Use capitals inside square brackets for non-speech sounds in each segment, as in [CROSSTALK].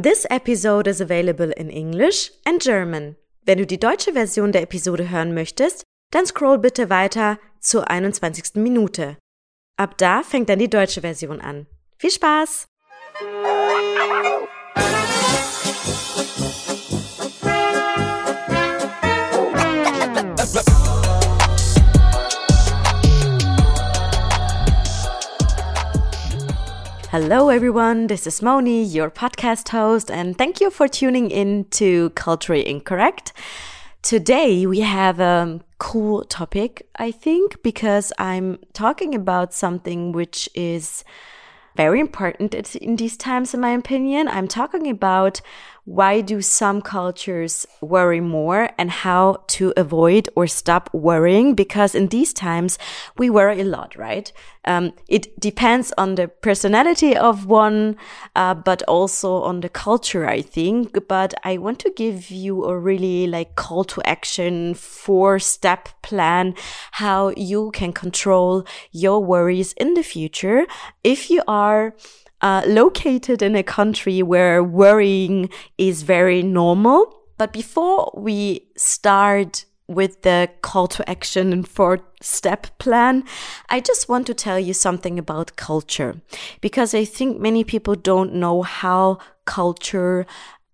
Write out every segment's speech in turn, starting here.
This episode is available in English and German. Wenn du die deutsche Version der Episode hören möchtest, dann scroll bitte weiter zur 21. Minute. Ab da fängt dann die deutsche Version an. Viel Spaß! Hello, everyone. This is Moni, your podcast host, and thank you for tuning in to Culturally Incorrect. Today, we have a cool topic, I think, because I'm talking about something which is very important in these times, in my opinion. I'm talking about why do some cultures worry more and how to avoid or stop worrying? Because in these times we worry a lot right? Um, it depends on the personality of one uh, but also on the culture i think. But i want to give you a really like call to action four step plan how you can control your worries in the future. If you are uh, located in a country where worrying is very normal. But before we start with the call to action and four step plan, I just want to tell you something about culture because I think many people don't know how culture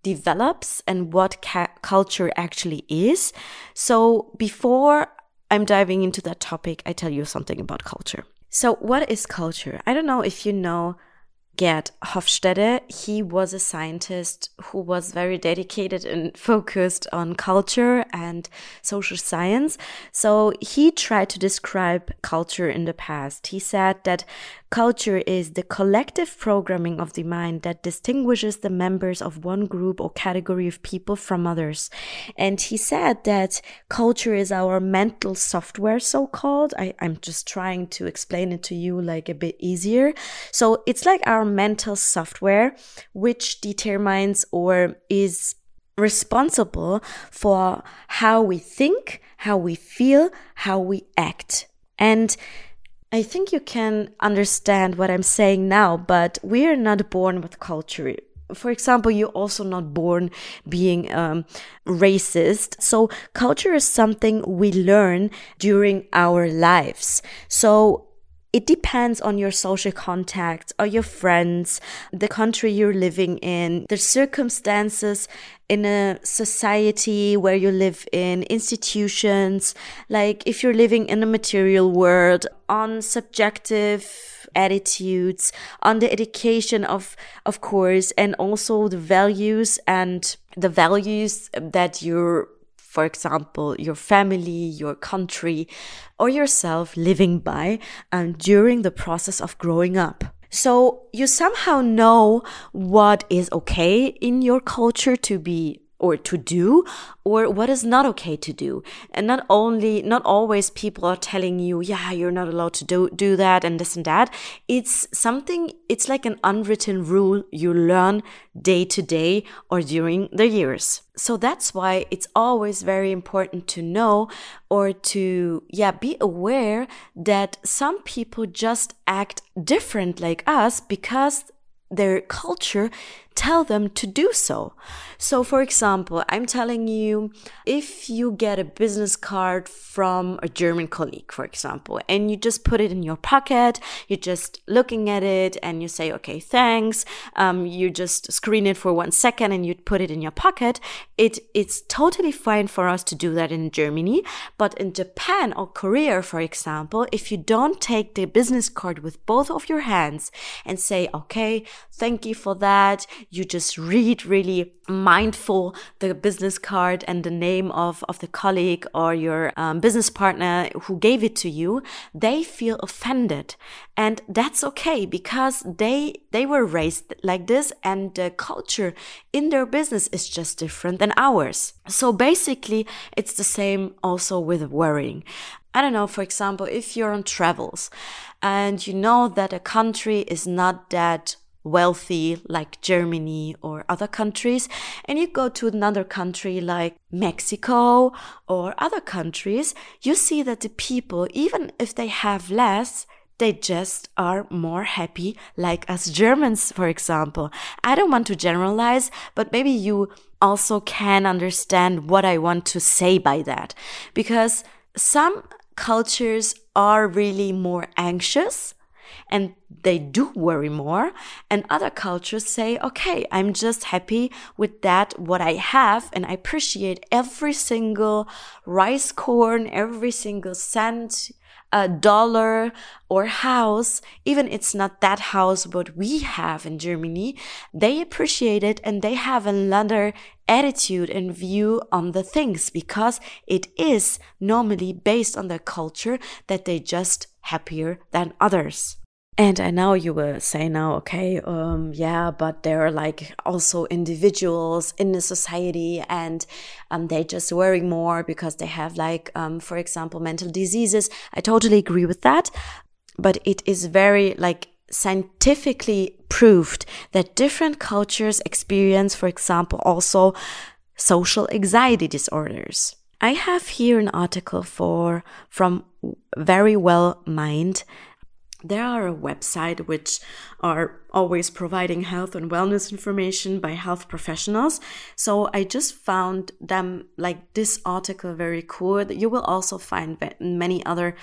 develops and what culture actually is. So before I'm diving into that topic, I tell you something about culture. So what is culture? I don't know if you know Gerd Hofstede. He was a scientist who was very dedicated and focused on culture and social science. So he tried to describe culture in the past. He said that Culture is the collective programming of the mind that distinguishes the members of one group or category of people from others. And he said that culture is our mental software, so called. I, I'm just trying to explain it to you like a bit easier. So it's like our mental software, which determines or is responsible for how we think, how we feel, how we act. And I think you can understand what I'm saying now, but we are not born with culture. For example, you're also not born being um, racist. So culture is something we learn during our lives. So it depends on your social contacts or your friends, the country you're living in, the circumstances in a society where you live in, institutions, like if you're living in a material world, on subjective attitudes, on the education of, of course, and also the values and the values that you're for example, your family, your country, or yourself living by um, during the process of growing up. So you somehow know what is okay in your culture to be or to do or what is not okay to do. And not only not always people are telling you yeah you're not allowed to do do that and this and that. It's something it's like an unwritten rule you learn day to day or during the years. So that's why it's always very important to know or to yeah be aware that some people just act different like us because their culture tell them to do so. So, for example, I'm telling you if you get a business card from a German colleague, for example, and you just put it in your pocket, you're just looking at it and you say, okay, thanks. Um, you just screen it for one second and you put it in your pocket. It, it's totally fine for us to do that in Germany. But in Japan or Korea, for example, if you don't take the business card with both of your hands and say, okay, thank you for that you just read really mindful the business card and the name of, of the colleague or your um, business partner who gave it to you, they feel offended. And that's okay because they, they were raised like this and the culture in their business is just different than ours. So basically, it's the same also with worrying. I don't know, for example, if you're on travels and you know that a country is not that wealthy like Germany or other countries, and you go to another country like Mexico or other countries, you see that the people, even if they have less, they just are more happy, like us Germans, for example. I don't want to generalize, but maybe you also can understand what I want to say by that. Because some cultures are really more anxious and they do worry more. And other cultures say, okay, I'm just happy with that, what I have, and I appreciate every single rice corn, every single cent a dollar or house, even it's not that house what we have in Germany, they appreciate it and they have another attitude and view on the things because it is normally based on their culture that they just happier than others. And I know you will say now, okay, um, yeah, but there are like also individuals in the society and um, they just worry more because they have like, um, for example, mental diseases. I totally agree with that. But it is very like scientifically proved that different cultures experience, for example, also social anxiety disorders. I have here an article for from Very Well Mind there are a website which are always providing health and wellness information by health professionals. So I just found them like this article very cool. You will also find many other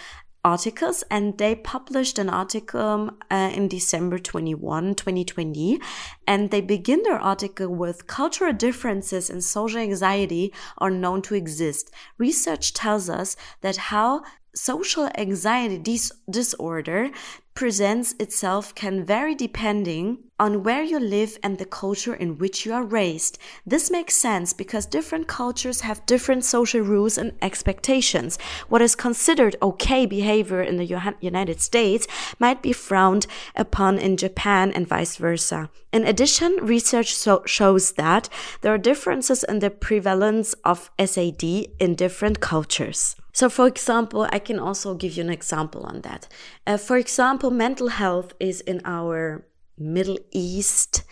articles and they published an article uh, in December 21, 2020. And they begin their article with cultural differences in social anxiety are known to exist. Research tells us that how social anxiety dis- disorder presents itself can vary depending on where you live and the culture in which you are raised. This makes sense because different cultures have different social rules and expectations. What is considered okay behavior in the United States might be frowned upon in Japan and vice versa. In addition, research so shows that there are differences in the prevalence of SAD in different cultures. So, for example, I can also give you an example on that. Uh, for example, mental health is in our Middle East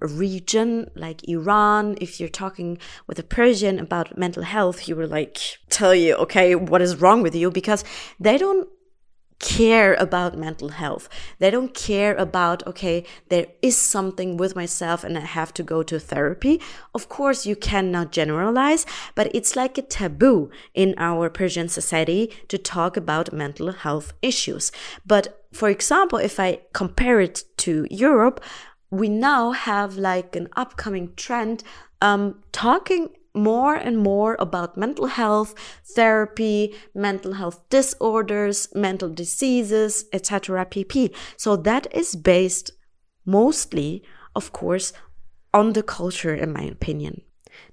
region, like Iran. If you're talking with a Persian about mental health, he will like tell you, okay, what is wrong with you? Because they don't care about mental health. They don't care about, okay, there is something with myself and I have to go to therapy. Of course, you cannot generalize, but it's like a taboo in our Persian society to talk about mental health issues. But for example, if I compare it to Europe, we now have like an upcoming trend um, talking more and more about mental health, therapy, mental health disorders, mental diseases, etc. pp. So that is based mostly, of course, on the culture, in my opinion.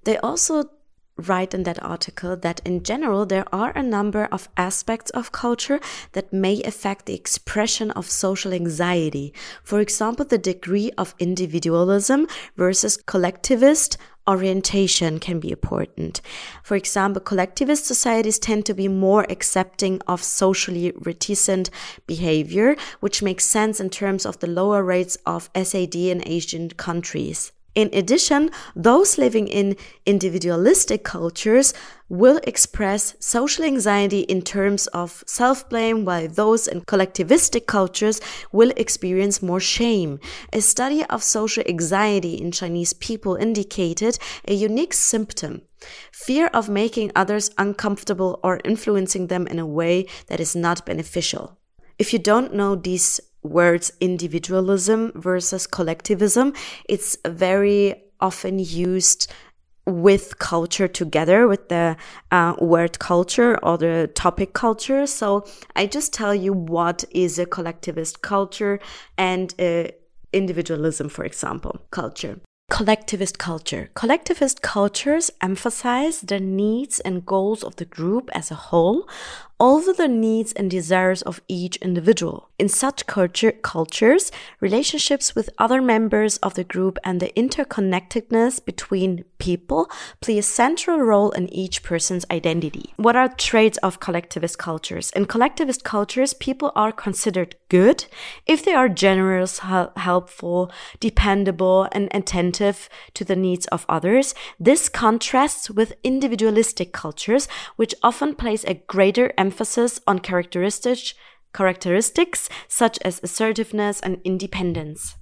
They also write in that article that in general there are a number of aspects of culture that may affect the expression of social anxiety. For example, the degree of individualism versus collectivist orientation can be important. For example, collectivist societies tend to be more accepting of socially reticent behavior, which makes sense in terms of the lower rates of SAD in Asian countries. In addition, those living in individualistic cultures will express social anxiety in terms of self blame, while those in collectivistic cultures will experience more shame. A study of social anxiety in Chinese people indicated a unique symptom fear of making others uncomfortable or influencing them in a way that is not beneficial. If you don't know these words individualism versus collectivism, it's very often used with culture together with the uh, word culture or the topic culture. So I just tell you what is a collectivist culture and individualism, for example, culture. Collectivist culture. Collectivist cultures emphasize the needs and goals of the group as a whole over the needs and desires of each individual. In such culture, cultures, relationships with other members of the group and the interconnectedness between people play a central role in each person's identity. What are traits of collectivist cultures? In collectivist cultures, people are considered good if they are generous, helpful, dependable, and attentive to the needs of others. This contrasts with individualistic cultures, which often place a greater emphasis emphasis on characteristics characteristics such as assertiveness and independence.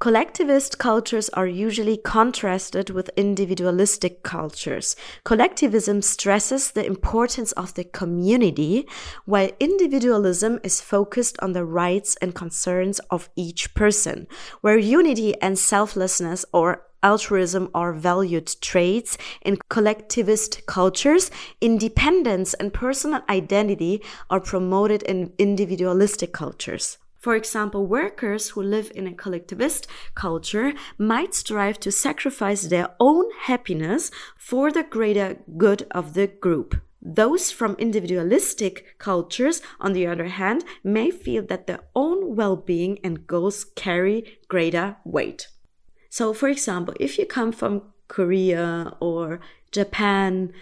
Collectivist cultures are usually contrasted with individualistic cultures. Collectivism stresses the importance of the community, while individualism is focused on the rights and concerns of each person, where unity and selflessness or altruism are valued traits in collectivist cultures, independence and personal identity are promoted in individualistic cultures. For example, workers who live in a collectivist culture might strive to sacrifice their own happiness for the greater good of the group. Those from individualistic cultures, on the other hand, may feel that their own well being and goals carry greater weight. So, for example, if you come from Korea or Japan,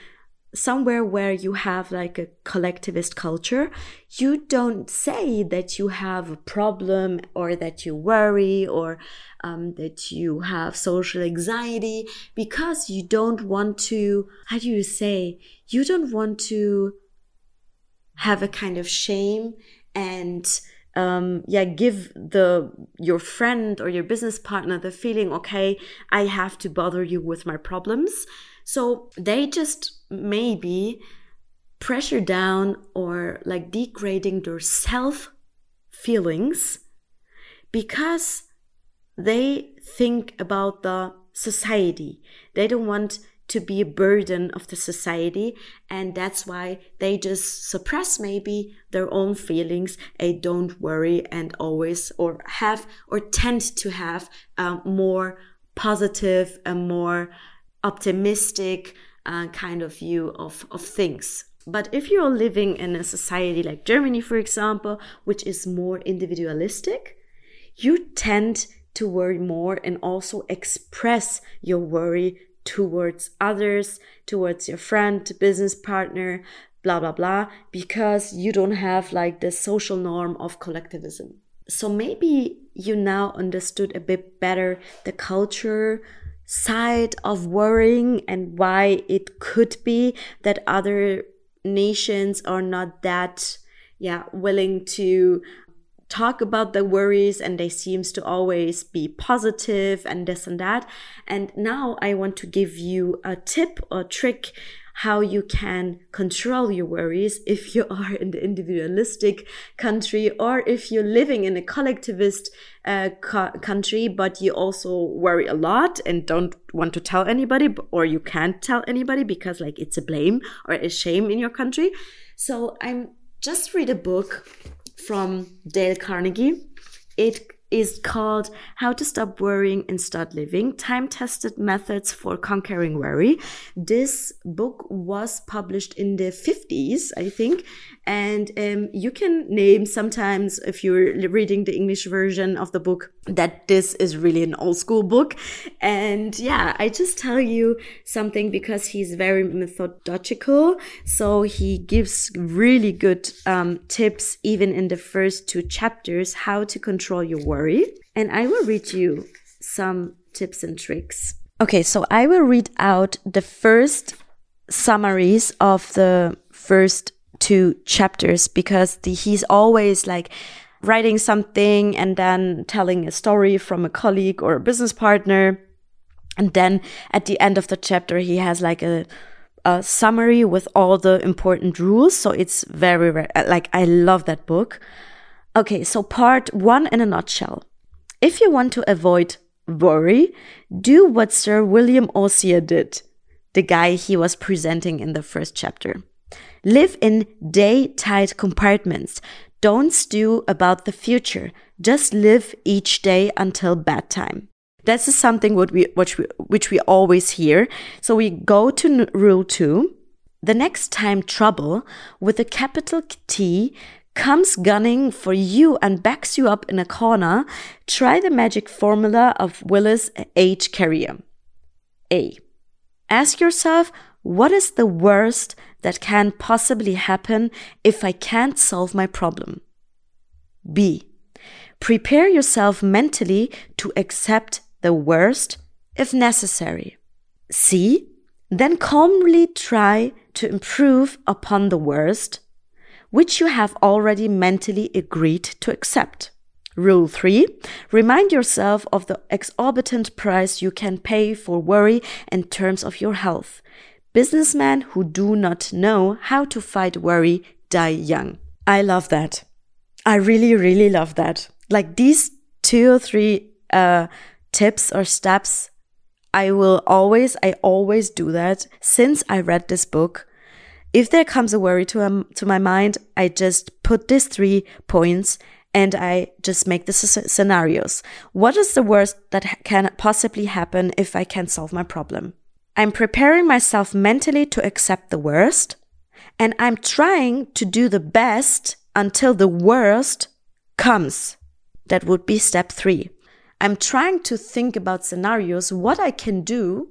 somewhere where you have like a collectivist culture, you don't say that you have a problem or that you worry or um, that you have social anxiety because you don't want to, how do you say, you don't want to have a kind of shame and um, yeah, give the your friend or your business partner the feeling, okay, I have to bother you with my problems. So they just maybe pressure down or like degrading their self feelings because they think about the society. They don't want to be a burden of the society and that's why they just suppress maybe their own feelings. And don't worry and always or have or tend to have a more positive and more optimistic uh, kind of view of, of things. But if you're living in a society like Germany, for example, which is more individualistic, you tend to worry more and also express your worry towards others, towards your friend, business partner, blah, blah, blah, because you don't have like the social norm of collectivism. So maybe you now understood a bit better the culture side of worrying and why it could be that other nations are not that yeah willing to talk about their worries and they seems to always be positive and this and that. And now i want to give you a tip or trick how you can control your worries if [LAUGHS] you are in the individualistic country or if you're living in a collectivist uh, co country but you also worry a lot and don't want to tell anybody or you can't tell anybody because like it's a blame or a shame in your country. So i'm just read a book from Dale Carnegie. It is called How to Stop Worrying and Start Living Time Tested Methods for Conquering Worry. This book was published in the 50s, I think. And um, you can name sometimes, if you're reading the English version of the book, that this is really an old school book. And yeah, I just tell you something because he's very methodological. So he gives really good um, tips, even in the first two chapters, how to control your worry and I will read you some tips and tricks. Okay, so I will read out the first summaries of the first two chapters because the, he's always like writing something and then telling a story from a colleague or a business partner. And then at the end of the chapter, he has like a, a summary with all the important rules. So it's very, uh, like, I love that book. Okay, so part one in a nutshell. If you want to avoid worry, do what Sir William Osier did, the guy he was presenting in the first chapter. Live in day tight compartments. Don't stew about the future. Just live each day until bedtime. That's something what we, which we, which we always hear. So we go to rule two. The next time trouble with a capital T comes gunning for you and backs you up in a corner, try the magic formula of Willis H. Carrier. A. Ask yourself, what is the worst that can possibly happen if I can't solve my problem? B. Prepare yourself mentally to accept the worst if necessary. C. Then calmly try to improve upon the worst which you have already mentally agreed to accept. Rule 3. Remind yourself of the exorbitant price you can pay for worry in terms of your health. Businessmen who do not know how to fight worry die young. I love that. I really, really love that. Like these two or three uh, tips or steps, I will always, I always do that since I read this book. If there comes a worry to, um, to my mind, I just put these three points and I just make the scenarios. What is the worst that can possibly happen if I can solve my problem? I'm preparing myself mentally to accept the worst, and I'm trying to do the best until the worst comes. That would be step three. I'm trying to think about scenarios, what I can do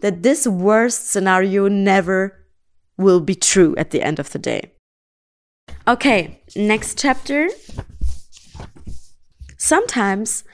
that this worst scenario never will be true at the end of the day. Okay, next chapter. Sometimes,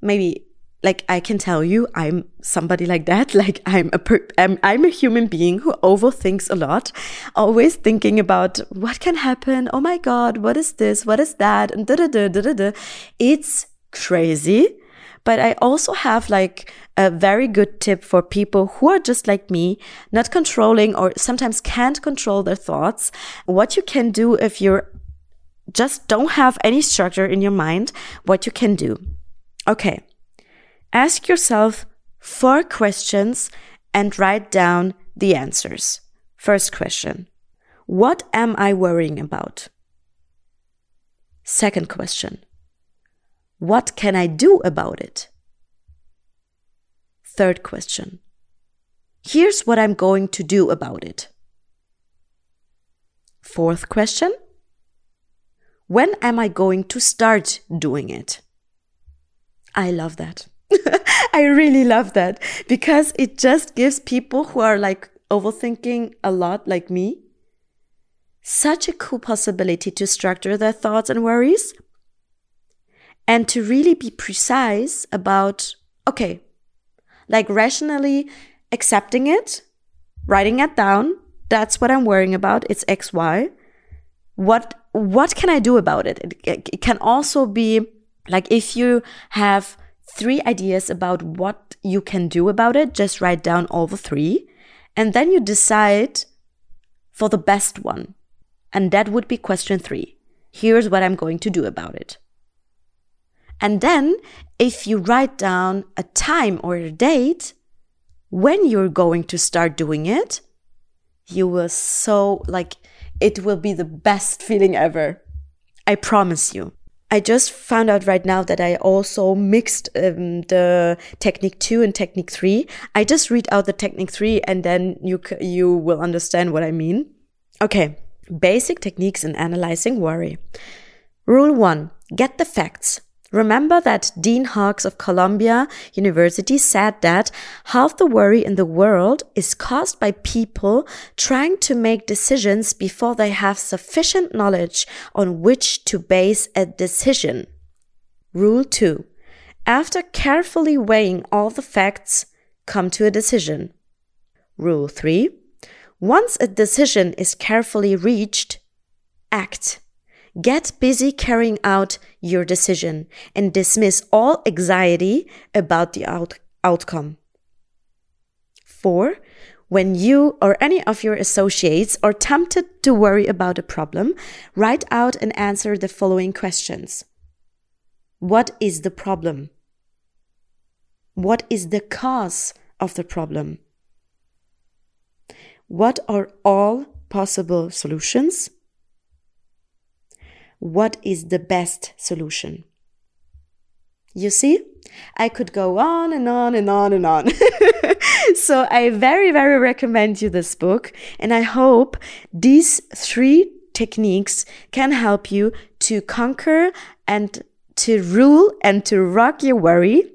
maybe like I can tell you, I'm somebody like that. [LAUGHS] Like I'm a per- I'm, I'm a human being who overthinks a lot, always thinking about what can happen. Oh my god, what is this? What is that? And da da da da da. It's crazy. But I also have like a very good tip for people who are just like me, not controlling or sometimes can't control their thoughts. What you can do if you're just don't have any structure in your mind, what you can do. Okay. Ask yourself four questions and write down the answers. First question. What am I worrying about? Second question. What can I do about it? Third question. Here's what I'm going to do about it. Fourth question. When am I going to start doing it? I love that. [LAUGHS] I really love that because it just gives people who are like overthinking a lot, like me, such a cool possibility to structure their thoughts and worries and to really be precise about, okay, like rationally accepting it, writing it down. That's what I'm worrying about. It's X, Y. What what can I do about it? It, it can also be like if you have three ideas about what you can do about it, just write down all the three. And then you decide for the best one. And that would be question three. Here's what I'm going to do about it. And then if you write down a time or a date when you're going to start doing it, you will so like it will be the best feeling ever. I promise you. I just found out right now that I also mixed um, the technique two and technique three. I just read out the technique three and then you, you will understand what I mean. Okay. Basic techniques in analyzing worry. Rule one. Get the facts. Remember that Dean Hawkes of Columbia University said that half the worry in the world is caused by people trying to make decisions before they have sufficient knowledge on which to base a decision. Rule 2. After carefully weighing all the facts, come to a decision. Rule 3. Once a decision is carefully reached, act. Get busy carrying out your decision and dismiss all anxiety about the out- outcome. Four, when you or any of your associates are tempted to worry about a problem, write out and answer the following questions What is the problem? What is the cause of the problem? What are all possible solutions? What is the best solution. You see, I could go on and on and on and on. [LAUGHS] so I very, very recommend you this book. And I hope these three techniques can help you to conquer and to rule and to rock your worry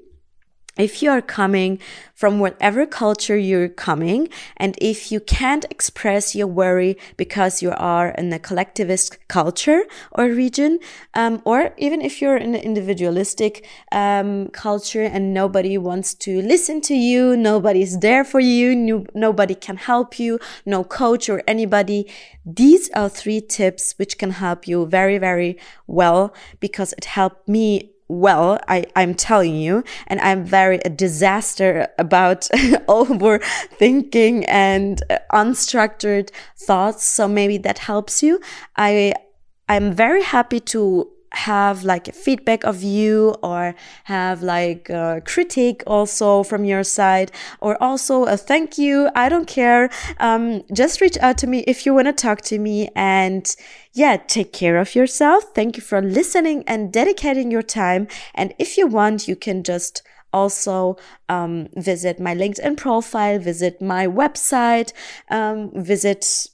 if you are coming from whatever culture you're coming, and if you can't express your worry because you are in a collectivist culture or region, um, or even if you're in an individualistic um, culture and nobody wants to listen to you, nobody's there for you, no, nobody can help you, no coach or anybody, these are three tips which can help you very, very well because it helped me well, I, I'm telling you, and I'm very a disaster about [LAUGHS] overthinking and uh, unstructured thoughts. So maybe that helps you. I, I'm very happy to have like a feedback of you or have like a critique also from your side or also a thank you. I don't care. Um, just reach out to me if you want to talk to me and yeah, take care of yourself. Thank you for listening and dedicating your time. And if you want, you can just also um, visit my LinkedIn profile, visit my website, um, visit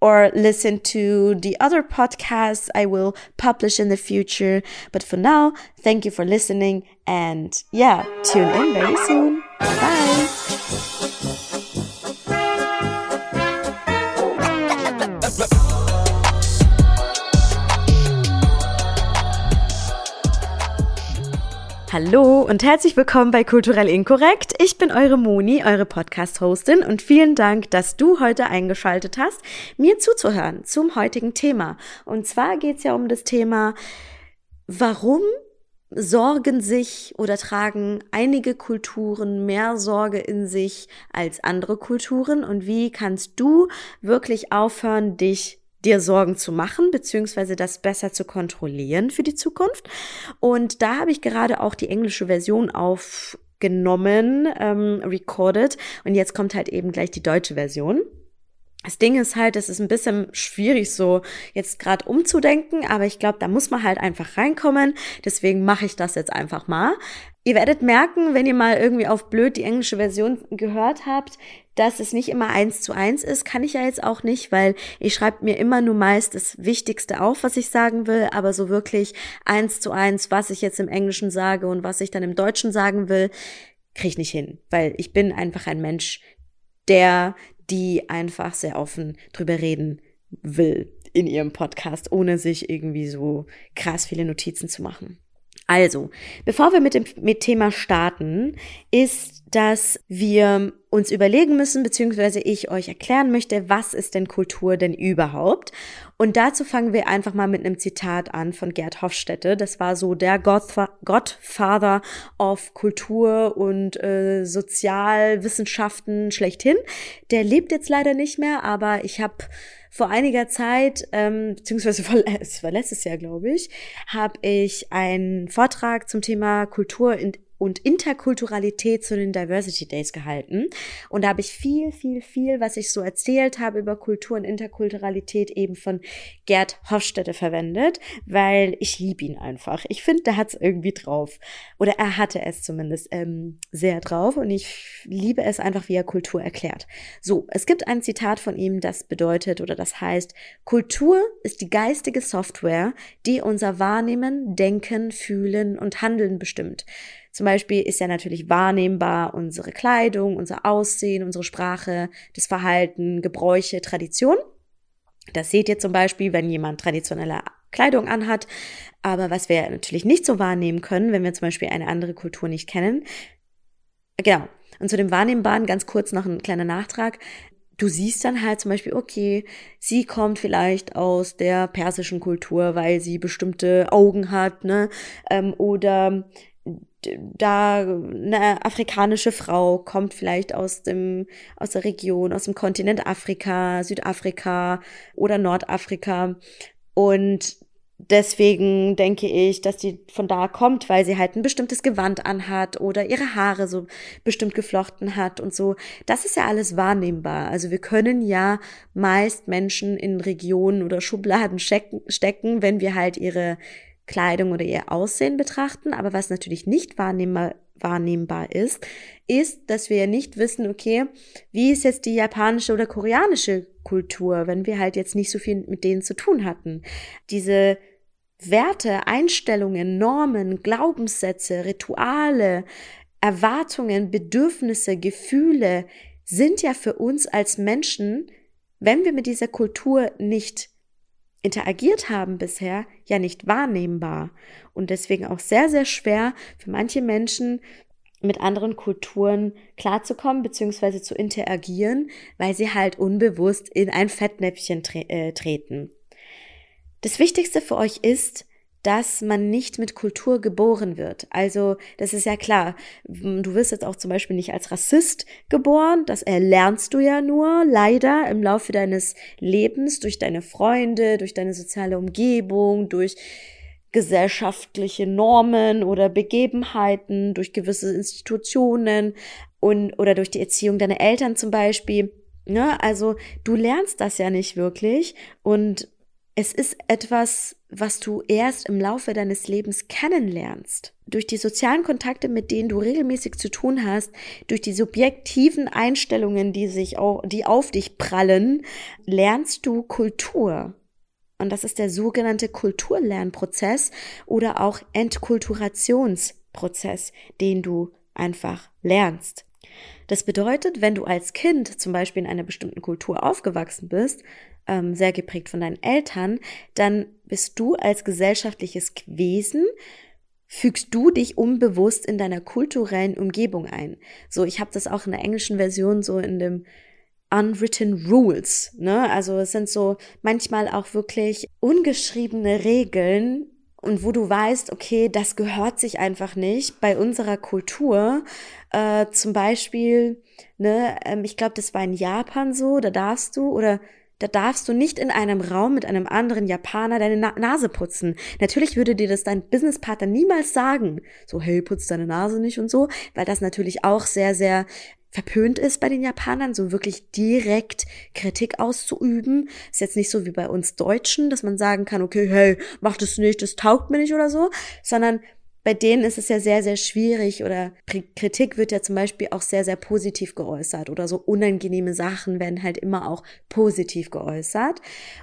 or listen to the other podcasts I will publish in the future. But for now, thank you for listening and yeah, tune in very soon. Bye. Hallo und herzlich willkommen bei Kulturell Inkorrekt. Ich bin eure Moni, eure Podcast-Hostin und vielen Dank, dass du heute eingeschaltet hast, mir zuzuhören zum heutigen Thema. Und zwar geht es ja um das Thema, warum sorgen sich oder tragen einige Kulturen mehr Sorge in sich als andere Kulturen und wie kannst du wirklich aufhören, dich dir Sorgen zu machen, beziehungsweise das besser zu kontrollieren für die Zukunft. Und da habe ich gerade auch die englische Version aufgenommen, ähm, recorded. Und jetzt kommt halt eben gleich die deutsche Version. Das Ding ist halt, es ist ein bisschen schwierig, so jetzt gerade umzudenken, aber ich glaube, da muss man halt einfach reinkommen. Deswegen mache ich das jetzt einfach mal. Ihr werdet merken, wenn ihr mal irgendwie auf blöd die englische Version gehört habt, dass es nicht immer eins zu eins ist, kann ich ja jetzt auch nicht, weil ich schreibe mir immer nur meist das Wichtigste auf, was ich sagen will, aber so wirklich eins zu eins, was ich jetzt im Englischen sage und was ich dann im Deutschen sagen will, kriege ich nicht hin, weil ich bin einfach ein Mensch, der, die einfach sehr offen drüber reden will in ihrem Podcast, ohne sich irgendwie so krass viele Notizen zu machen. Also, bevor wir mit dem mit Thema starten, ist, dass wir uns überlegen müssen, beziehungsweise ich euch erklären möchte, was ist denn Kultur denn überhaupt? Und dazu fangen wir einfach mal mit einem Zitat an von Gerd Hofstede. Das war so der Godfather of Kultur und äh, Sozialwissenschaften schlechthin. Der lebt jetzt leider nicht mehr, aber ich habe vor einiger Zeit, ähm, beziehungsweise [LAUGHS] vor, es war letztes Jahr, glaube ich, habe ich einen Vortrag zum Thema Kultur in und Interkulturalität zu den Diversity Days gehalten. Und da habe ich viel, viel, viel, was ich so erzählt habe über Kultur und Interkulturalität eben von Gerd Hofstede verwendet, weil ich liebe ihn einfach. Ich finde, der hat es irgendwie drauf. Oder er hatte es zumindest ähm, sehr drauf. Und ich liebe es einfach, wie er Kultur erklärt. So, es gibt ein Zitat von ihm, das bedeutet oder das heißt, Kultur ist die geistige Software, die unser Wahrnehmen, Denken, Fühlen und Handeln bestimmt. Zum Beispiel ist ja natürlich wahrnehmbar unsere Kleidung, unser Aussehen, unsere Sprache, das Verhalten, Gebräuche, Tradition. Das seht ihr zum Beispiel, wenn jemand traditionelle Kleidung anhat. Aber was wir natürlich nicht so wahrnehmen können, wenn wir zum Beispiel eine andere Kultur nicht kennen. Genau. Und zu dem Wahrnehmbaren ganz kurz noch ein kleiner Nachtrag. Du siehst dann halt zum Beispiel, okay, sie kommt vielleicht aus der persischen Kultur, weil sie bestimmte Augen hat, ne? Ähm, oder da eine afrikanische Frau kommt vielleicht aus dem aus der Region, aus dem Kontinent Afrika, Südafrika oder Nordafrika und deswegen denke ich, dass die von da kommt, weil sie halt ein bestimmtes Gewand anhat oder ihre Haare so bestimmt geflochten hat und so. Das ist ja alles wahrnehmbar. Also wir können ja meist Menschen in Regionen oder Schubladen stecken, wenn wir halt ihre Kleidung oder ihr Aussehen betrachten. Aber was natürlich nicht wahrnehmbar, wahrnehmbar ist, ist, dass wir nicht wissen, okay, wie ist jetzt die japanische oder koreanische Kultur, wenn wir halt jetzt nicht so viel mit denen zu tun hatten. Diese Werte, Einstellungen, Normen, Glaubenssätze, Rituale, Erwartungen, Bedürfnisse, Gefühle sind ja für uns als Menschen, wenn wir mit dieser Kultur nicht interagiert haben bisher, ja nicht wahrnehmbar und deswegen auch sehr, sehr schwer für manche Menschen mit anderen Kulturen klarzukommen bzw. zu interagieren, weil sie halt unbewusst in ein Fettnäpfchen tre äh, treten. Das Wichtigste für euch ist, dass man nicht mit Kultur geboren wird. Also, das ist ja klar. Du wirst jetzt auch zum Beispiel nicht als Rassist geboren. Das erlernst du ja nur, leider, im Laufe deines Lebens, durch deine Freunde, durch deine soziale Umgebung, durch gesellschaftliche Normen oder Begebenheiten, durch gewisse Institutionen und, oder durch die Erziehung deiner Eltern zum Beispiel. Ne? Also, du lernst das ja nicht wirklich und es ist etwas, was du erst im Laufe deines Lebens kennenlernst. Durch die sozialen Kontakte, mit denen du regelmäßig zu tun hast, durch die subjektiven Einstellungen, die sich auch, die auf dich prallen, lernst du Kultur. Und das ist der sogenannte Kulturlernprozess oder auch Entkulturationsprozess, den du einfach lernst. Das bedeutet, wenn du als Kind zum Beispiel in einer bestimmten Kultur aufgewachsen bist, ähm, sehr geprägt von deinen Eltern, dann bist du als gesellschaftliches Wesen fügst du dich unbewusst in deiner kulturellen Umgebung ein. So, ich habe das auch in der englischen Version so in dem unwritten rules, ne? Also es sind so manchmal auch wirklich ungeschriebene Regeln und wo du weißt, okay, das gehört sich einfach nicht bei unserer Kultur. Äh, zum Beispiel, ne, ähm, ich glaube, das war in Japan so, da darfst du oder da darfst du nicht in einem Raum mit einem anderen Japaner deine Na Nase putzen. Natürlich würde dir das dein Businesspartner niemals sagen. So, hey, putz deine Nase nicht und so, weil das natürlich auch sehr, sehr verpönt ist bei den Japanern, so wirklich direkt Kritik auszuüben. Ist jetzt nicht so wie bei uns Deutschen, dass man sagen kann, okay, hey, mach das nicht, das taugt mir nicht oder so, sondern bei denen ist es ja sehr, sehr schwierig oder Kritik wird ja zum Beispiel auch sehr, sehr positiv geäußert oder so unangenehme Sachen werden halt immer auch positiv geäußert.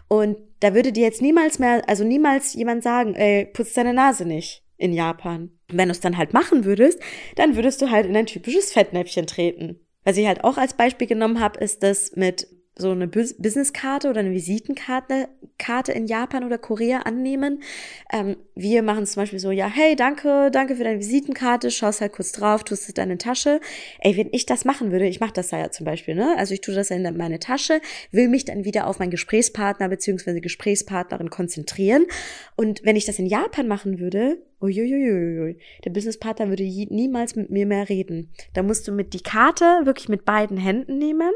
Und da würde dir jetzt niemals mehr, also niemals jemand sagen, ey, putz deine Nase nicht in Japan. wenn du es dann halt machen würdest, dann würdest du halt in ein typisches Fettnäpfchen treten. Was ich halt auch als Beispiel genommen habe, ist das mit so eine Businesskarte oder eine Visitenkarte Karte in Japan oder Korea annehmen. Ähm, wir machen zum Beispiel so, ja, hey, danke, danke für deine Visitenkarte, schaust halt kurz drauf, tust es in deine Tasche. Ey, wenn ich das machen würde, ich mache das ja zum Beispiel, ne? Also ich tue das in meine Tasche, will mich dann wieder auf meinen Gesprächspartner beziehungsweise Gesprächspartnerin konzentrieren. Und wenn ich das in Japan machen würde, Uiuiuiui. Der Businesspartner würde niemals mit mir mehr reden. Da musst du mit die Karte wirklich mit beiden Händen nehmen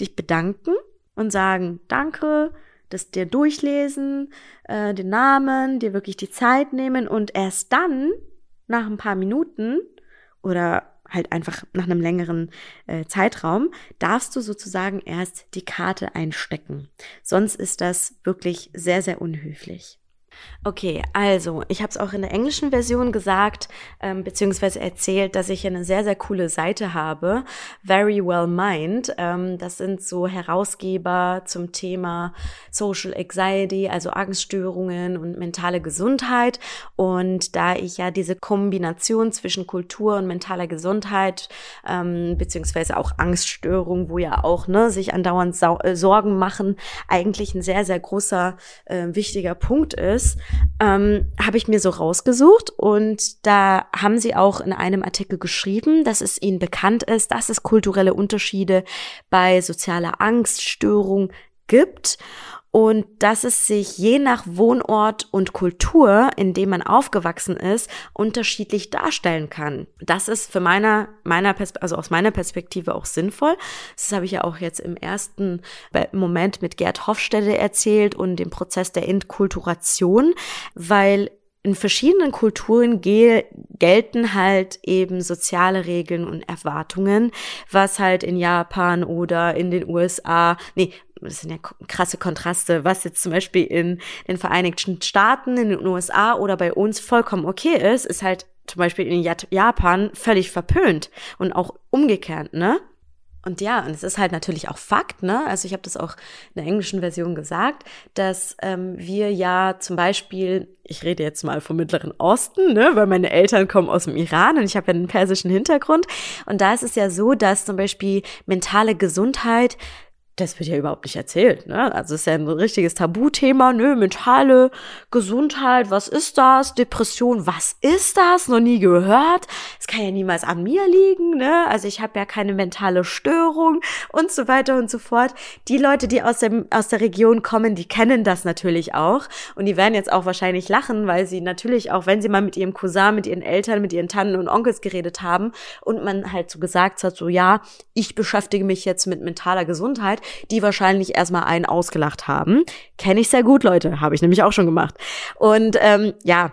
dich bedanken und sagen, danke, das dir durchlesen, äh, den Namen, dir wirklich die Zeit nehmen und erst dann, nach ein paar Minuten oder halt einfach nach einem längeren äh, Zeitraum, darfst du sozusagen erst die Karte einstecken. Sonst ist das wirklich sehr, sehr unhöflich. Okay, also ich habe es auch in der englischen Version gesagt, ähm, beziehungsweise erzählt, dass ich eine sehr, sehr coole Seite habe, Very Well Mind. Ähm, das sind so Herausgeber zum Thema Social Anxiety, also Angststörungen und mentale Gesundheit. Und da ich ja diese Kombination zwischen Kultur und mentaler Gesundheit, ähm, beziehungsweise auch Angststörung, wo ja auch ne, sich andauernd äh, Sorgen machen, eigentlich ein sehr, sehr großer, äh, wichtiger Punkt ist, ähm, habe ich mir so rausgesucht und da haben sie auch in einem Artikel geschrieben, dass es ihnen bekannt ist, dass es kulturelle Unterschiede bei sozialer Angststörung gibt und dass es sich je nach Wohnort und Kultur, in dem man aufgewachsen ist, unterschiedlich darstellen kann. Das ist für meiner, meiner also aus meiner Perspektive auch sinnvoll. Das habe ich ja auch jetzt im ersten Moment mit Gerd Hofstede erzählt und dem Prozess der Entkulturation, weil in verschiedenen Kulturen gel gelten halt eben soziale Regeln und Erwartungen, was halt in Japan oder in den USA, nee, das sind ja krasse Kontraste, was jetzt zum Beispiel in den Vereinigten Staaten, in den USA oder bei uns vollkommen okay ist, ist halt zum Beispiel in Japan völlig verpönt und auch umgekehrt, ne? Und ja, und es ist halt natürlich auch Fakt, ne? Also ich habe das auch in der englischen Version gesagt, dass ähm, wir ja zum Beispiel, ich rede jetzt mal vom Mittleren Osten, ne? Weil meine Eltern kommen aus dem Iran und ich habe ja einen persischen Hintergrund. Und da ist es ja so, dass zum Beispiel mentale Gesundheit das wird ja überhaupt nicht erzählt. Ne? Also ist ja ein richtiges Tabuthema. Nö, mentale Gesundheit, was ist das? Depression, was ist das? Noch nie gehört. Es kann ja niemals an mir liegen. Ne? Also ich habe ja keine mentale Störung und so weiter und so fort. Die Leute, die aus, dem, aus der Region kommen, die kennen das natürlich auch. Und die werden jetzt auch wahrscheinlich lachen, weil sie natürlich auch, wenn sie mal mit ihrem Cousin, mit ihren Eltern, mit ihren Tanten und Onkels geredet haben und man halt so gesagt hat, so ja, ich beschäftige mich jetzt mit mentaler Gesundheit, die wahrscheinlich erstmal einen ausgelacht haben. Kenne ich sehr gut, Leute, habe ich nämlich auch schon gemacht. Und ähm, ja,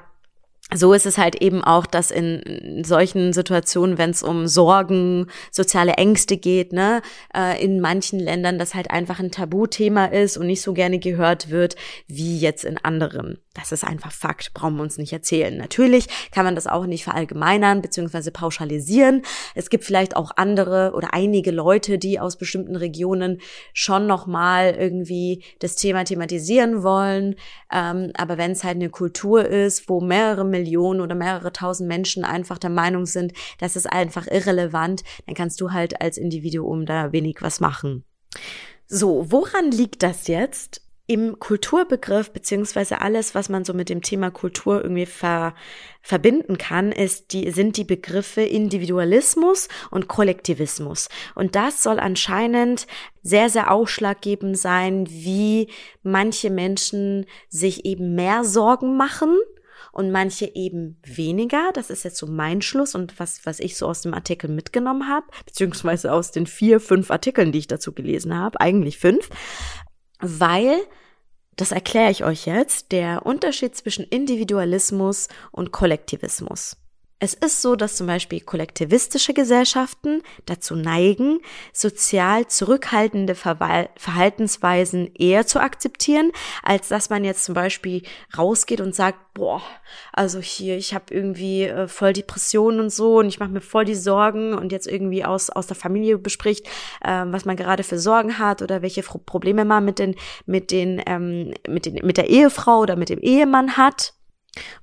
so ist es halt eben auch, dass in solchen Situationen, wenn es um Sorgen, soziale Ängste geht, ne, äh, in manchen Ländern das halt einfach ein Tabuthema ist und nicht so gerne gehört wird wie jetzt in anderen. Das ist einfach Fakt, brauchen wir uns nicht erzählen. Natürlich kann man das auch nicht verallgemeinern bzw. pauschalisieren. Es gibt vielleicht auch andere oder einige Leute, die aus bestimmten Regionen schon nochmal irgendwie das Thema thematisieren wollen. Ähm, aber wenn es halt eine Kultur ist, wo mehrere Millionen oder mehrere tausend Menschen einfach der Meinung sind, das ist einfach irrelevant, dann kannst du halt als Individuum da wenig was machen. So, woran liegt das jetzt? Im Kulturbegriff beziehungsweise alles, was man so mit dem Thema Kultur irgendwie ver, verbinden kann, ist die, sind die Begriffe Individualismus und Kollektivismus. Und das soll anscheinend sehr, sehr ausschlaggebend sein, wie manche Menschen sich eben mehr Sorgen machen und manche eben weniger. Das ist jetzt so mein Schluss und was, was ich so aus dem Artikel mitgenommen habe, beziehungsweise aus den vier, fünf Artikeln, die ich dazu gelesen habe, eigentlich fünf weil, das erkläre ich euch jetzt, der Unterschied zwischen Individualismus und Kollektivismus. Es ist so, dass zum Beispiel kollektivistische Gesellschaften dazu neigen, sozial zurückhaltende Verhaltensweisen eher zu akzeptieren, als dass man jetzt zum Beispiel rausgeht und sagt, boah, also hier, ich habe irgendwie äh, voll Depressionen und so und ich mache mir voll die Sorgen und jetzt irgendwie aus, aus der Familie bespricht, äh, was man gerade für Sorgen hat oder welche Probleme man mit den, mit den, ähm, mit den, mit der Ehefrau oder mit dem Ehemann hat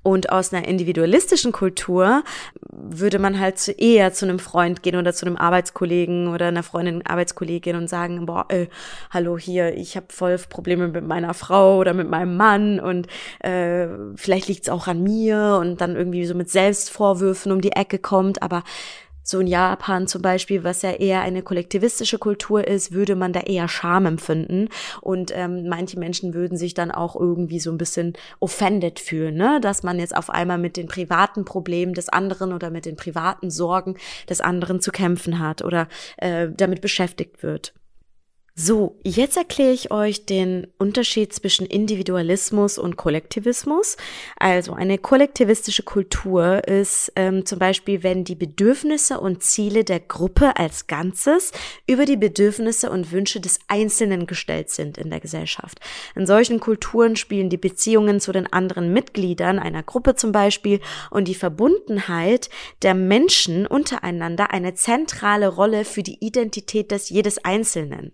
und aus einer individualistischen Kultur würde man halt eher zu einem Freund gehen oder zu einem Arbeitskollegen oder einer Freundin, Arbeitskollegin und sagen, boah, äh, hallo hier, ich habe voll Probleme mit meiner Frau oder mit meinem Mann und äh, vielleicht liegt's auch an mir und dann irgendwie so mit Selbstvorwürfen um die Ecke kommt, aber so in Japan zum Beispiel, was ja eher eine kollektivistische Kultur ist, würde man da eher Scham empfinden. Und ähm, manche Menschen würden sich dann auch irgendwie so ein bisschen offended fühlen, ne? dass man jetzt auf einmal mit den privaten Problemen des anderen oder mit den privaten Sorgen des anderen zu kämpfen hat oder äh, damit beschäftigt wird. So, jetzt erkläre ich euch den Unterschied zwischen Individualismus und Kollektivismus. Also eine kollektivistische Kultur ist ähm, zum Beispiel, wenn die Bedürfnisse und Ziele der Gruppe als Ganzes über die Bedürfnisse und Wünsche des Einzelnen gestellt sind in der Gesellschaft. In solchen Kulturen spielen die Beziehungen zu den anderen Mitgliedern einer Gruppe zum Beispiel und die Verbundenheit der Menschen untereinander eine zentrale Rolle für die Identität des jedes Einzelnen.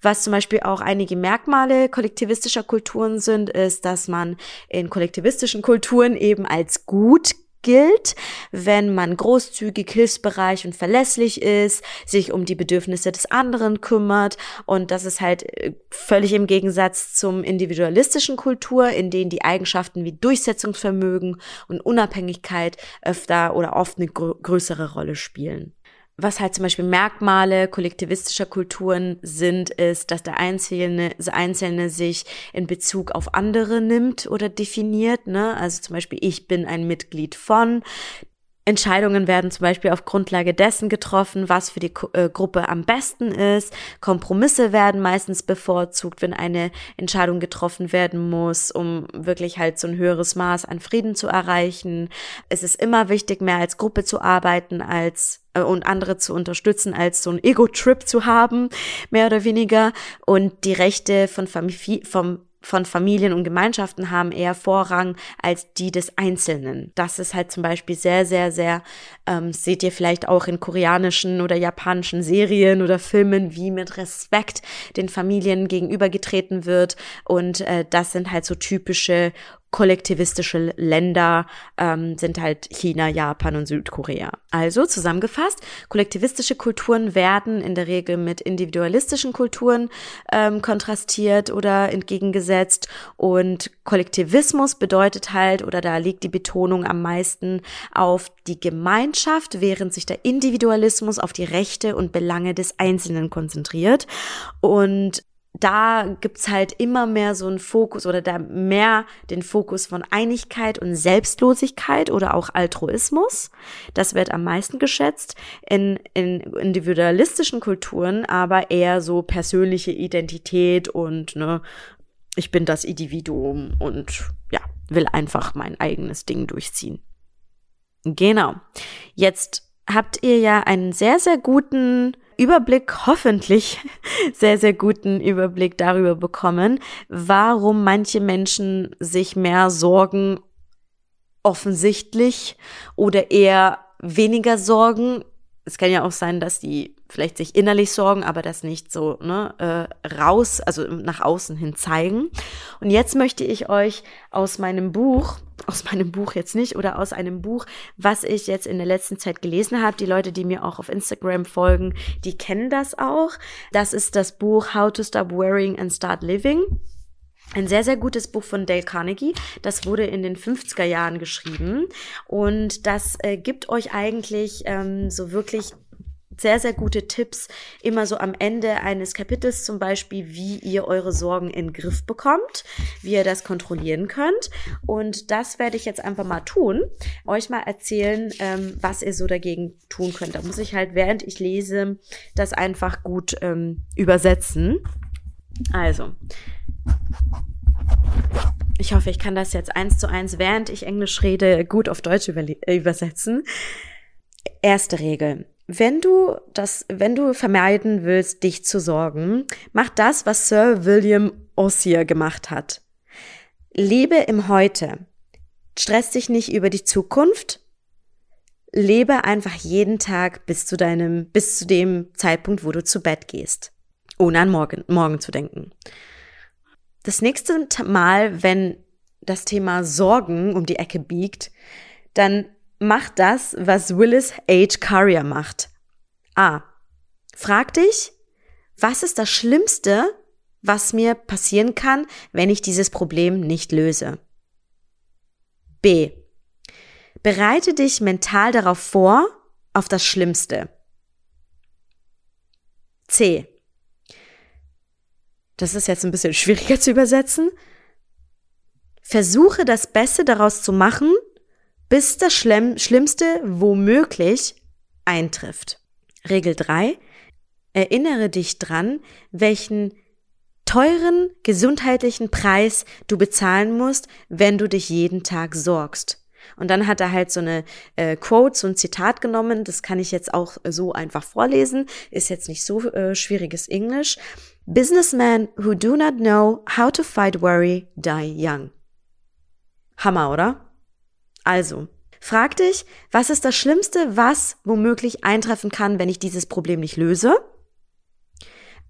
Was zum Beispiel auch einige Merkmale kollektivistischer Kulturen sind, ist, dass man in kollektivistischen Kulturen eben als gut gilt, wenn man großzügig, hilfsbereich und verlässlich ist, sich um die Bedürfnisse des anderen kümmert und das ist halt äh, völlig im Gegensatz zum individualistischen Kultur, in denen die Eigenschaften wie Durchsetzungsvermögen und Unabhängigkeit öfter oder oft eine größere Rolle spielen was halt zum Beispiel Merkmale kollektivistischer Kulturen sind, ist, dass der Einzelne, der Einzelne sich in Bezug auf andere nimmt oder definiert. Ne? Also zum Beispiel, ich bin ein Mitglied von. Entscheidungen werden zum Beispiel auf Grundlage dessen getroffen, was für die äh, Gruppe am besten ist. Kompromisse werden meistens bevorzugt, wenn eine Entscheidung getroffen werden muss, um wirklich halt so ein höheres Maß an Frieden zu erreichen. Es ist immer wichtig, mehr als Gruppe zu arbeiten, als und andere zu unterstützen, als so ein Ego-Trip zu haben, mehr oder weniger. Und die Rechte von, Famili vom von Familien und Gemeinschaften haben eher Vorrang als die des Einzelnen. Das ist halt zum Beispiel sehr, sehr, sehr, ähm, seht ihr vielleicht auch in koreanischen oder japanischen Serien oder Filmen, wie mit Respekt den Familien gegenübergetreten wird. Und äh, das sind halt so typische kollektivistische Länder ähm, sind halt China, Japan und Südkorea. Also zusammengefasst, kollektivistische Kulturen werden in der Regel mit individualistischen Kulturen ähm, kontrastiert oder entgegengesetzt und Kollektivismus bedeutet halt oder da liegt die Betonung am meisten auf die Gemeinschaft, während sich der Individualismus auf die Rechte und Belange des Einzelnen konzentriert und da gibt's halt immer mehr so einen Fokus oder da mehr den Fokus von Einigkeit und Selbstlosigkeit oder auch Altruismus. Das wird am meisten geschätzt. In, in individualistischen Kulturen aber eher so persönliche Identität und ne, ich bin das Individuum und ja, will einfach mein eigenes Ding durchziehen. Genau. Jetzt habt ihr ja einen sehr, sehr guten Überblick, hoffentlich [LAUGHS] sehr, sehr guten Überblick darüber bekommen, warum manche Menschen sich mehr Sorgen offensichtlich oder eher weniger Sorgen. Es kann ja auch sein, dass die vielleicht sich innerlich sorgen, aber das nicht so ne, äh, raus, also nach außen hin zeigen. Und jetzt möchte ich euch aus meinem Buch, aus meinem Buch jetzt nicht, oder aus einem Buch, was ich jetzt in der letzten Zeit gelesen habe, die Leute, die mir auch auf Instagram folgen, die kennen das auch. Das ist das Buch How to Stop Worrying and Start Living. Ein sehr, sehr gutes Buch von Dale Carnegie. Das wurde in den 50er Jahren geschrieben. Und das äh, gibt euch eigentlich ähm, so wirklich sehr, sehr gute Tipps immer so am Ende eines Kapitels zum Beispiel, wie ihr eure Sorgen in den Griff bekommt, wie ihr das kontrollieren könnt. Und das werde ich jetzt einfach mal tun, euch mal erzählen, ähm, was ihr so dagegen tun könnt. Da muss ich halt, während ich lese, das einfach gut ähm, übersetzen. Also, ich hoffe, ich kann das jetzt eins zu eins, während ich Englisch rede, gut auf Deutsch übersetzen. Erste Regel wenn du das, wenn du vermeiden willst, dich zu sorgen, mach das, was Sir William Ossier gemacht hat. Lebe im Heute. Stress dich nicht über die Zukunft. Lebe einfach jeden Tag bis zu deinem, bis zu dem Zeitpunkt, wo du zu Bett gehst. Ohne an morgen, morgen zu denken. Das nächste Mal, wenn das Thema Sorgen um die Ecke biegt, dann Mach das, was Willis H. Carrier macht. A. Frag dich, was ist das Schlimmste, was mir passieren kann, wenn ich dieses Problem nicht löse? B. Bereite dich mental darauf vor, auf das Schlimmste. C. Das ist jetzt ein bisschen [LAUGHS] schwieriger zu übersetzen. Versuche das Beste daraus zu machen bis das Schlimmste womöglich eintrifft. Regel 3. Erinnere dich dran, welchen teuren gesundheitlichen Preis du bezahlen musst, wenn du dich jeden Tag sorgst. Und dann hat er halt so eine äh, Quote, so ein Zitat genommen, das kann ich jetzt auch so einfach vorlesen, ist jetzt nicht so äh, schwieriges Englisch. Businessmen who do not know how to fight worry die young. Hammer, oder? Also, frag dich, was ist das Schlimmste, was womöglich eintreffen kann, wenn ich dieses Problem nicht löse?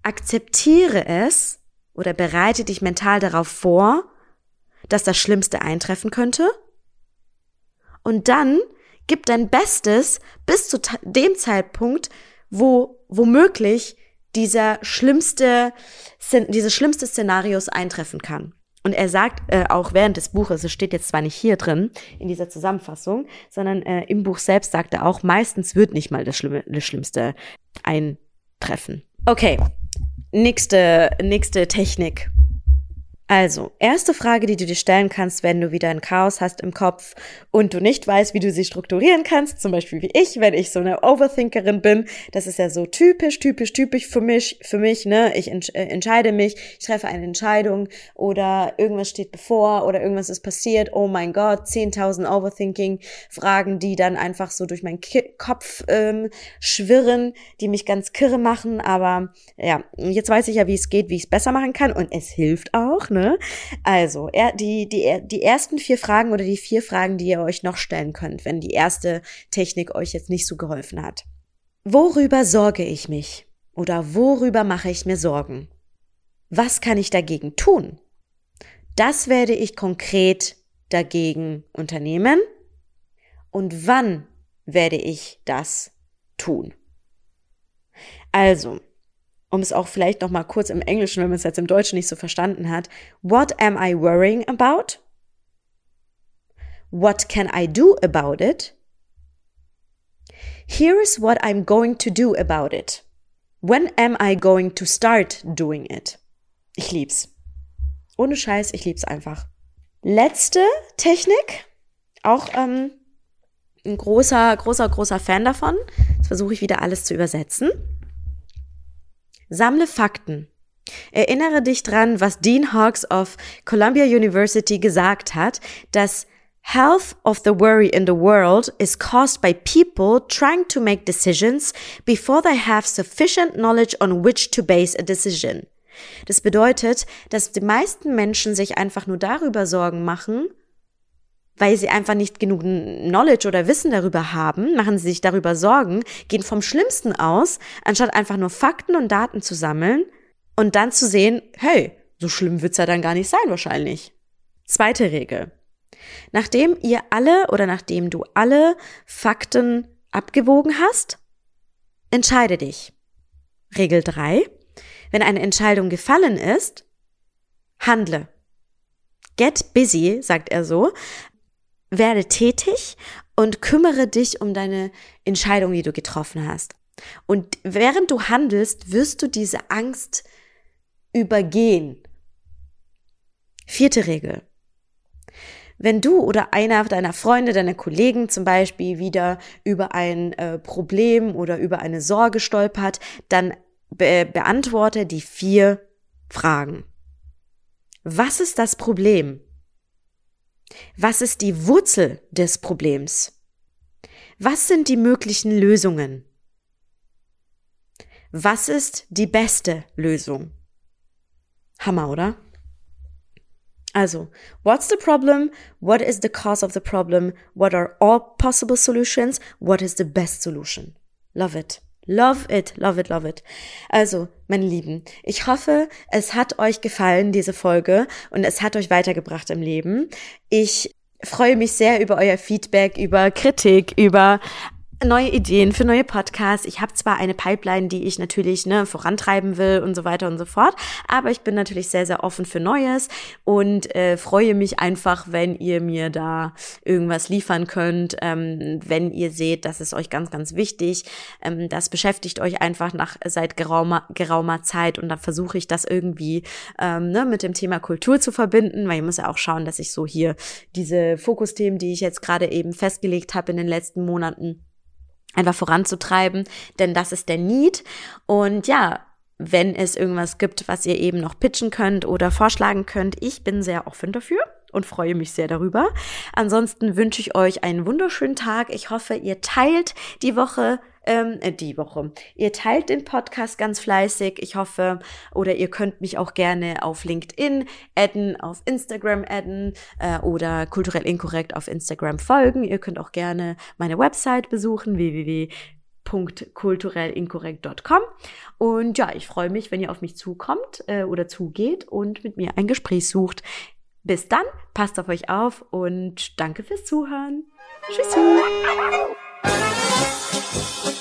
Akzeptiere es oder bereite dich mental darauf vor, dass das Schlimmste eintreffen könnte. Und dann gib dein Bestes bis zu dem Zeitpunkt, wo womöglich dieser schlimmste, dieses schlimmste Szenarios eintreffen kann. Und er sagt äh, auch während des Buches, es steht jetzt zwar nicht hier drin in dieser Zusammenfassung, sondern äh, im Buch selbst sagt er auch, meistens wird nicht mal das, Schlimme, das Schlimmste eintreffen. Okay, nächste, nächste Technik. Also, erste Frage, die du dir stellen kannst, wenn du wieder ein Chaos hast im Kopf und du nicht weißt, wie du sie strukturieren kannst, zum Beispiel wie ich, wenn ich so eine Overthinkerin bin, das ist ja so typisch, typisch, typisch für mich, für mich, ne, ich ents äh, entscheide mich, ich treffe eine Entscheidung oder irgendwas steht bevor oder irgendwas ist passiert, oh mein Gott, 10.000 Overthinking-Fragen, die dann einfach so durch meinen Ki Kopf ähm, schwirren, die mich ganz kirre machen, aber ja, jetzt weiß ich ja, wie es geht, wie ich es besser machen kann. Und es hilft auch, ne? Ne? Also, er, die, die, die ersten vier Fragen oder die vier Fragen, die ihr euch noch stellen könnt, wenn die erste Technik euch jetzt nicht so geholfen hat. Worüber sorge ich mich? Oder worüber mache ich mir Sorgen? Was kann ich dagegen tun? Das werde ich konkret dagegen unternehmen. Und wann werde ich das tun? Also, um es auch vielleicht noch mal kurz im Englischen, wenn man es jetzt im Deutschen nicht so verstanden hat. What am I worrying about? What can I do about it? Here is what I'm going to do about it. When am I going to start doing it? Ich lieb's. Ohne Scheiß, ich lieb's einfach. Letzte Technik, auch ähm, ein großer, großer, großer Fan davon. Jetzt versuche ich wieder alles zu übersetzen. Sammle Fakten. Erinnere dich dran, was Dean Hawks of Columbia University gesagt hat, dass Half of the worry in the world is caused by people trying to make decisions before they have sufficient knowledge on which to base a decision. Das bedeutet, dass die meisten Menschen sich einfach nur darüber Sorgen machen, weil sie einfach nicht genug Knowledge oder Wissen darüber haben, machen sie sich darüber Sorgen, gehen vom Schlimmsten aus, anstatt einfach nur Fakten und Daten zu sammeln und dann zu sehen, hey, so schlimm wird's ja dann gar nicht sein wahrscheinlich. Zweite Regel. Nachdem ihr alle oder nachdem du alle Fakten abgewogen hast, entscheide dich. Regel drei: Wenn eine Entscheidung gefallen ist, handle. Get busy, sagt er so, werde tätig und kümmere dich um deine Entscheidung, die du getroffen hast. Und während du handelst, wirst du diese Angst übergehen. Vierte Regel. Wenn du oder einer deiner Freunde, deiner Kollegen zum Beispiel wieder über ein äh, Problem oder über eine Sorge stolpert, dann be beantworte die vier Fragen. Was ist das Problem? Was ist die Wurzel des Problems? Was sind die möglichen Lösungen? Was ist die beste Lösung? Hammer, oder? Also, what's the problem? What is the cause of the problem? What are all possible solutions? What is the best solution? Love it. Love it, love it, love it. Also, meine Lieben, ich hoffe, es hat euch gefallen, diese Folge, und es hat euch weitergebracht im Leben. Ich freue mich sehr über euer Feedback, über Kritik, über neue Ideen für neue Podcasts. Ich habe zwar eine Pipeline, die ich natürlich ne, vorantreiben will und so weiter und so fort, aber ich bin natürlich sehr, sehr offen für Neues und äh, freue mich einfach, wenn ihr mir da irgendwas liefern könnt, ähm, wenn ihr seht, das ist euch ganz, ganz wichtig. Ähm, das beschäftigt euch einfach nach seit geraumer, geraumer Zeit und dann versuche ich das irgendwie ähm, ne, mit dem Thema Kultur zu verbinden, weil ich muss ja auch schauen, dass ich so hier diese Fokusthemen, die ich jetzt gerade eben festgelegt habe in den letzten Monaten, einfach voranzutreiben, denn das ist der Need. Und ja, wenn es irgendwas gibt, was ihr eben noch pitchen könnt oder vorschlagen könnt, ich bin sehr offen dafür und freue mich sehr darüber. Ansonsten wünsche ich euch einen wunderschönen Tag. Ich hoffe, ihr teilt die Woche ähm, äh, die Woche. Ihr teilt den Podcast ganz fleißig. Ich hoffe, oder ihr könnt mich auch gerne auf LinkedIn adden, auf Instagram adden äh, oder kulturell inkorrekt auf Instagram folgen. Ihr könnt auch gerne meine Website besuchen, www.kulturellinkorrekt.com. Und ja, ich freue mich, wenn ihr auf mich zukommt äh, oder zugeht und mit mir ein Gespräch sucht. Bis dann, passt auf euch auf und danke fürs Zuhören. Tschüssi. Thank you.